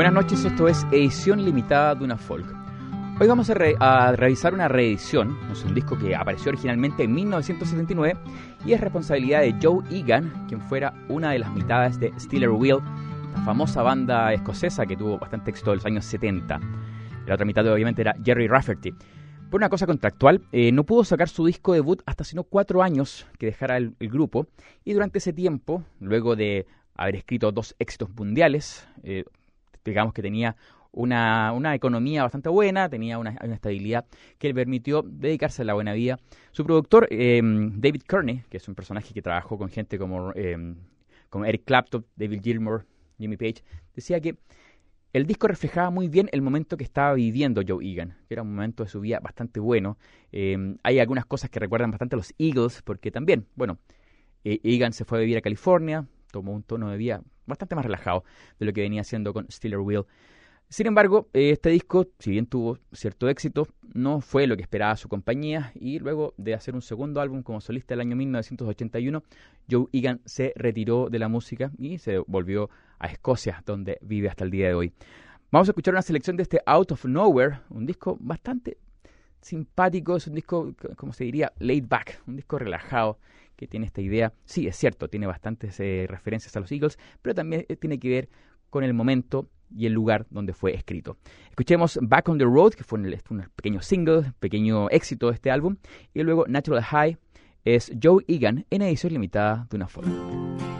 Buenas noches, esto es edición limitada de una folk. Hoy vamos a, revisar una reedición, es un disco que apareció originalmente en 1979 y es responsabilidad de Joe Egan, quien fuera una de las mitades de Steeler Wheel, la famosa banda escocesa que tuvo bastante éxito en los años 70. La otra mitad obviamente era Jerry Rafferty. Por una cosa contractual, eh, no pudo sacar su disco debut hasta sino cuatro años que dejara el, grupo y durante ese tiempo, luego de haber escrito dos éxitos mundiales, eh, digamos que tenía una, economía bastante buena, tenía una, estabilidad que le permitió dedicarse a la buena vida. Su productor, em, David Kearney, que es un personaje que trabajó con gente como, em, como Eric Clapton, David Gilmour, Jimmy Page, decía que el disco reflejaba muy bien el momento que estaba viviendo Joe Egan, que era un momento de su vida bastante bueno. Em, hay algunas cosas que recuerdan bastante a los Eagles, porque también, bueno, e-, Egan se fue a vivir a California, tomó un tono de vida bastante más relajado de lo que venía haciendo con Steeler Wheel. Sin embargo, este disco, si bien tuvo cierto éxito, no fue lo que esperaba su compañía y luego de hacer un segundo álbum como solista el año 1981, Joe Egan se retiró de la música y se volvió a Escocia, donde vive hasta el día de hoy. Vamos a escuchar una selección de este Out of Nowhere, un disco bastante simpático, es un disco, como se diría, laid back, un disco relajado que tiene esta idea. Sí, es cierto, tiene bastantes eh, referencias a los Eagles, pero también eh, tiene que ver con el momento y el lugar donde fue escrito. Escuchemos Back on the Road, que fue un, un pequeño single, pequeño éxito de este álbum, y luego Natural High es Joe Egan en edición limitada de una forma.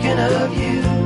thinking of you.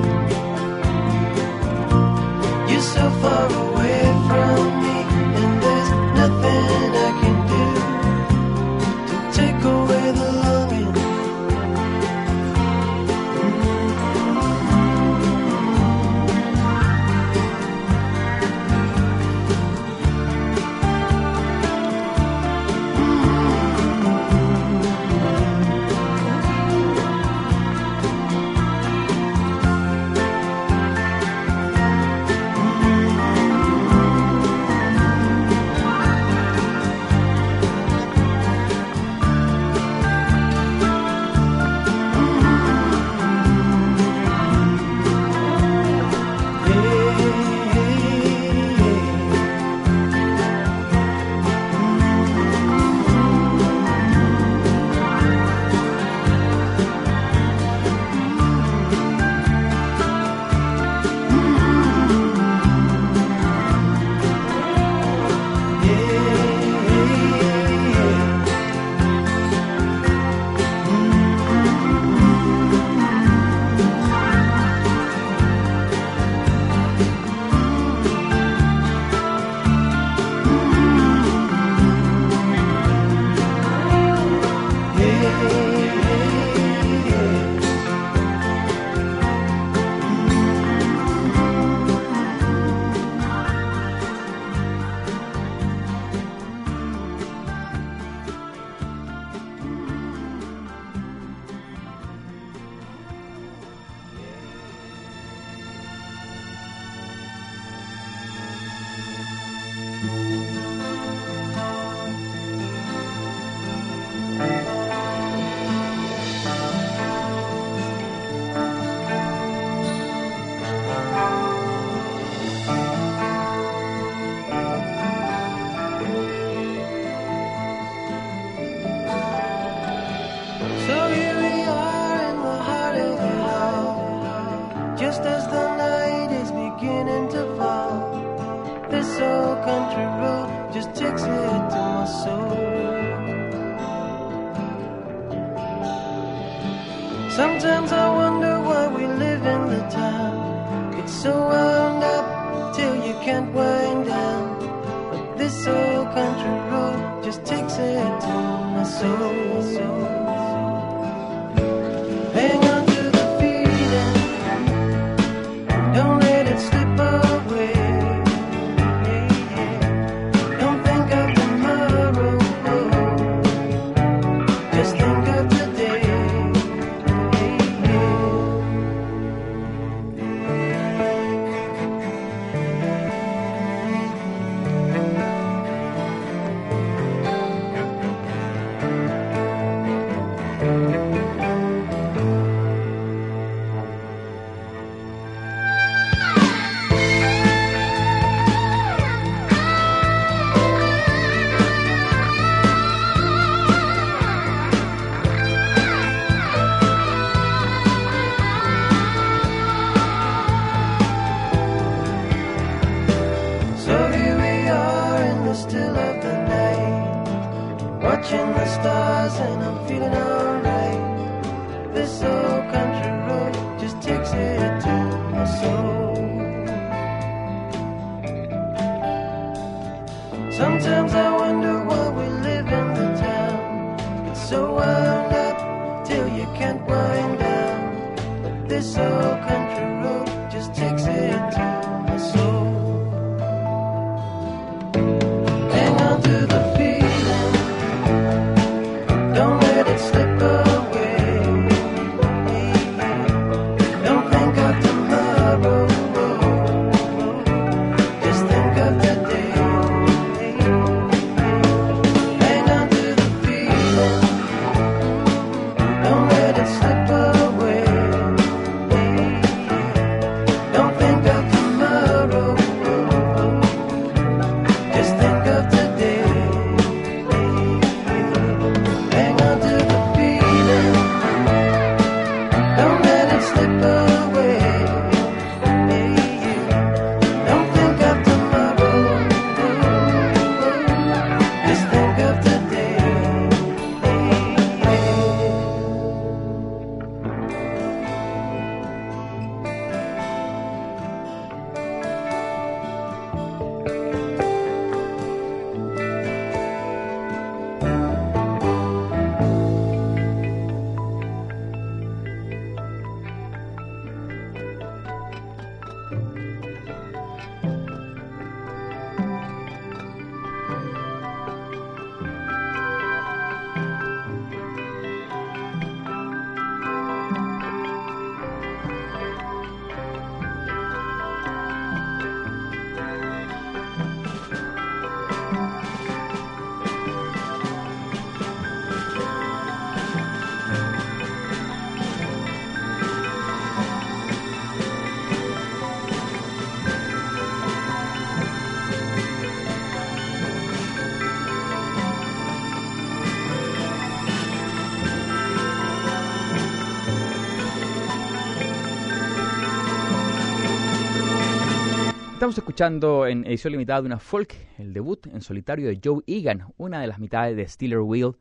Estamos escuchando en edición limitada de una folk el debut en solitario de Joe Egan, una de las mitades de Steeler Wheel,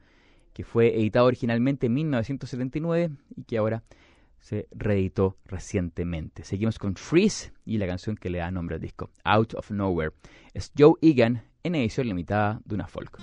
que fue editado originalmente en 1979 y que ahora se reeditó recientemente. Seguimos con Freeze y la canción que le da nombre al disco, Out of Nowhere. Es Joe Egan en edición limitada de una folk.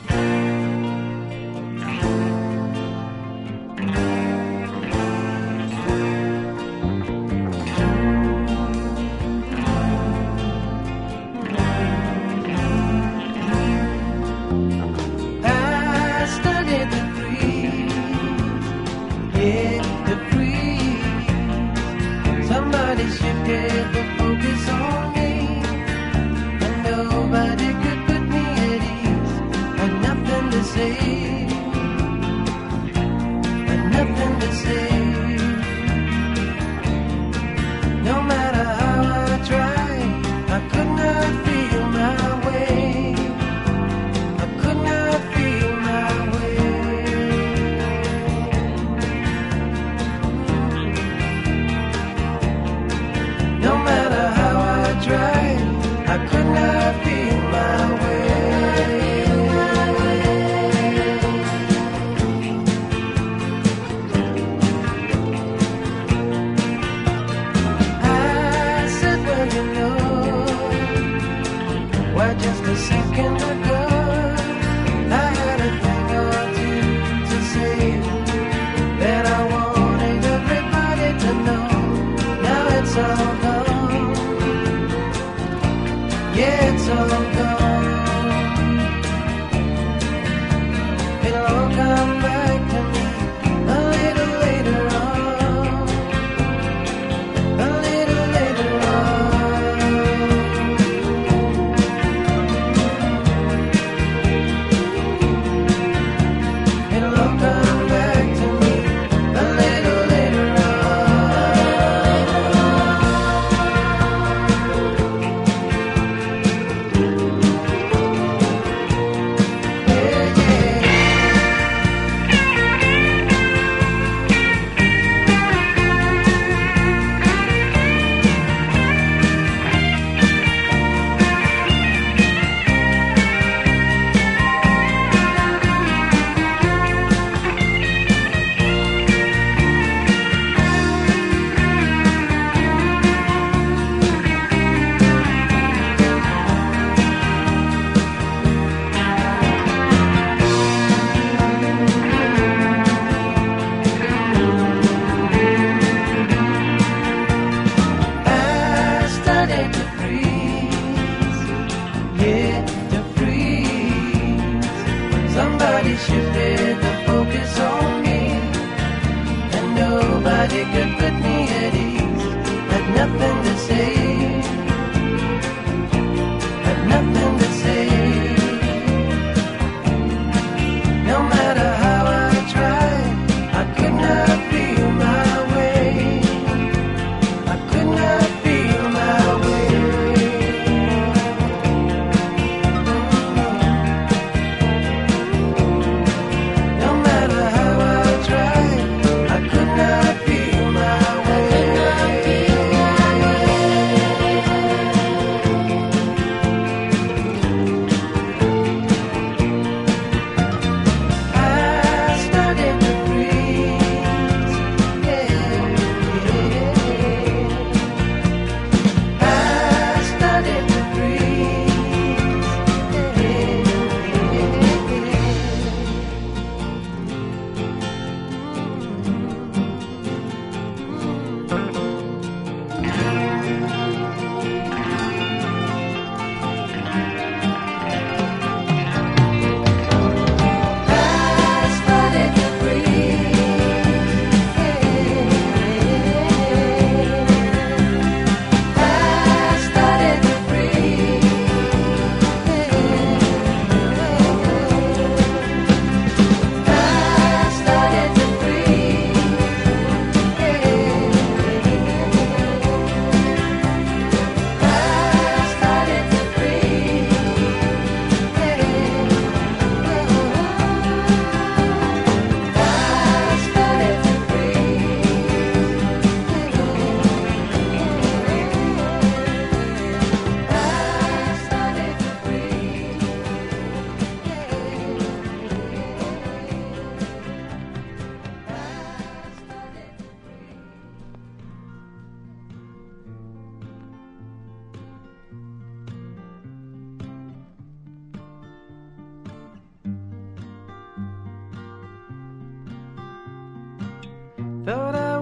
Give me.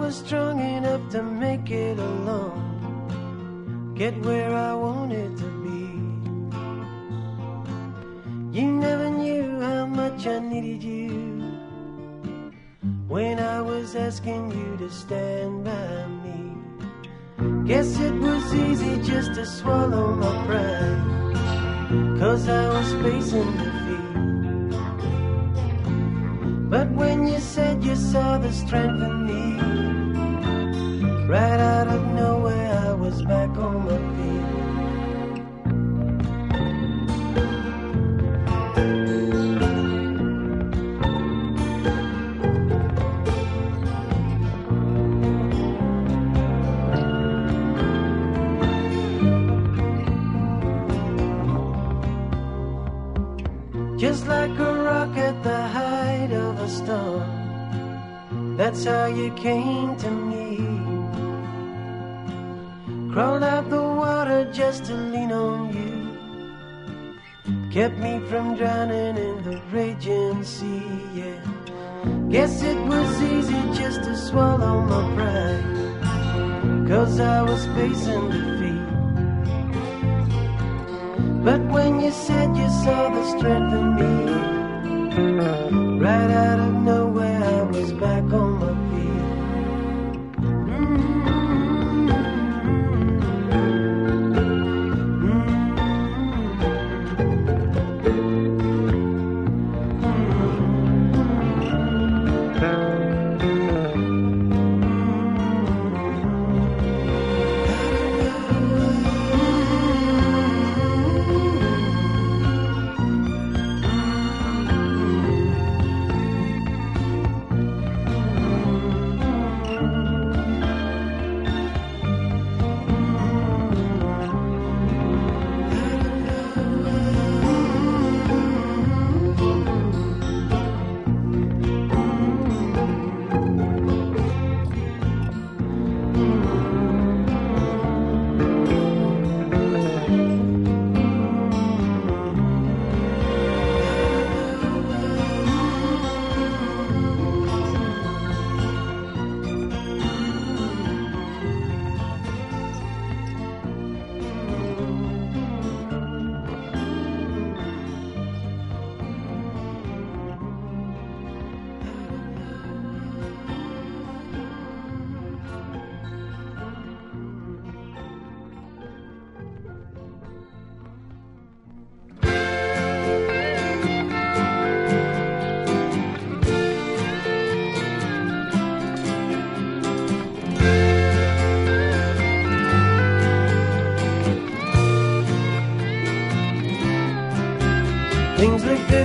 Was strong enough to make it alone, get where I wanted to be. You never knew how much I needed you when I was asking you to stand by me. Guess it was easy just to swallow my pride, cause I was facing defeat. But when you said you saw the strength in me, right out of nowhere I was back on my feet. Just like a rock at the height of a storm. That's how you came to me. Crawled out the water just to lean on you. Kept me from drowning in the raging sea, yeah. Guess it was easy just to swallow my pride. Cause I was facing defeat. But when you said you saw the strength in me, right out of nowhere I was back on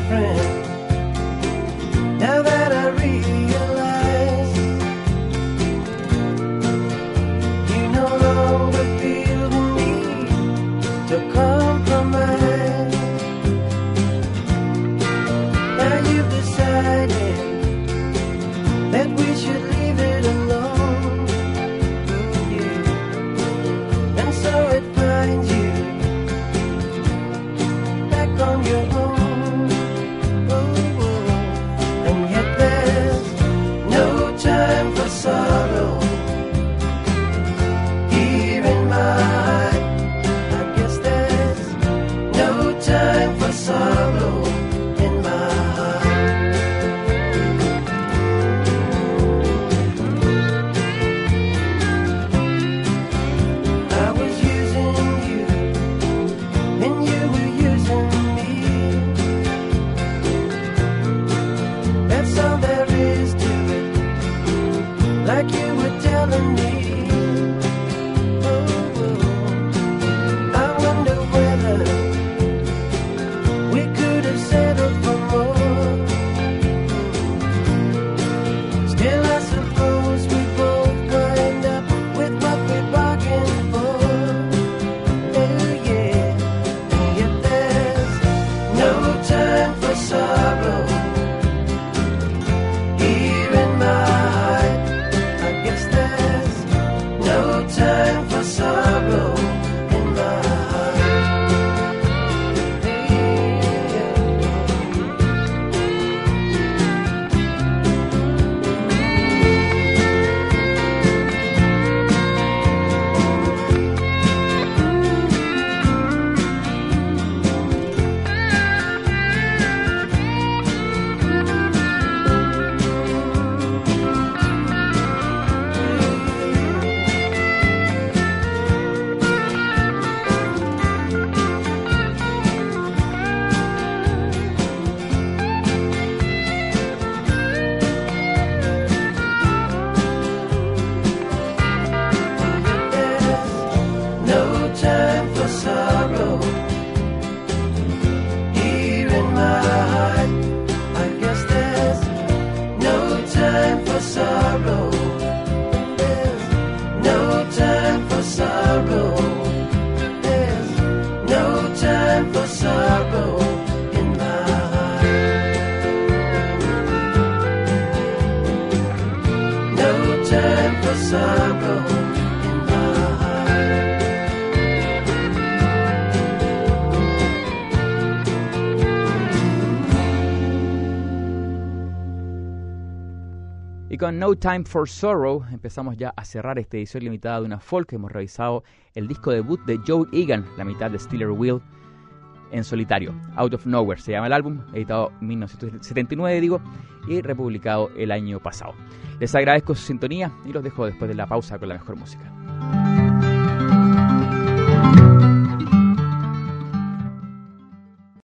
different now that I read. Y con No Time for Sorrow empezamos ya a cerrar esta edición limitada de una folk que hemos revisado el disco debut de Joe Egan, la mitad de Steeler Wheel en solitario. Out of Nowhere se llama el álbum, editado en 1979, digo, y republicado el año pasado. Les agradezco su sintonía y los dejo después de la pausa con la mejor música.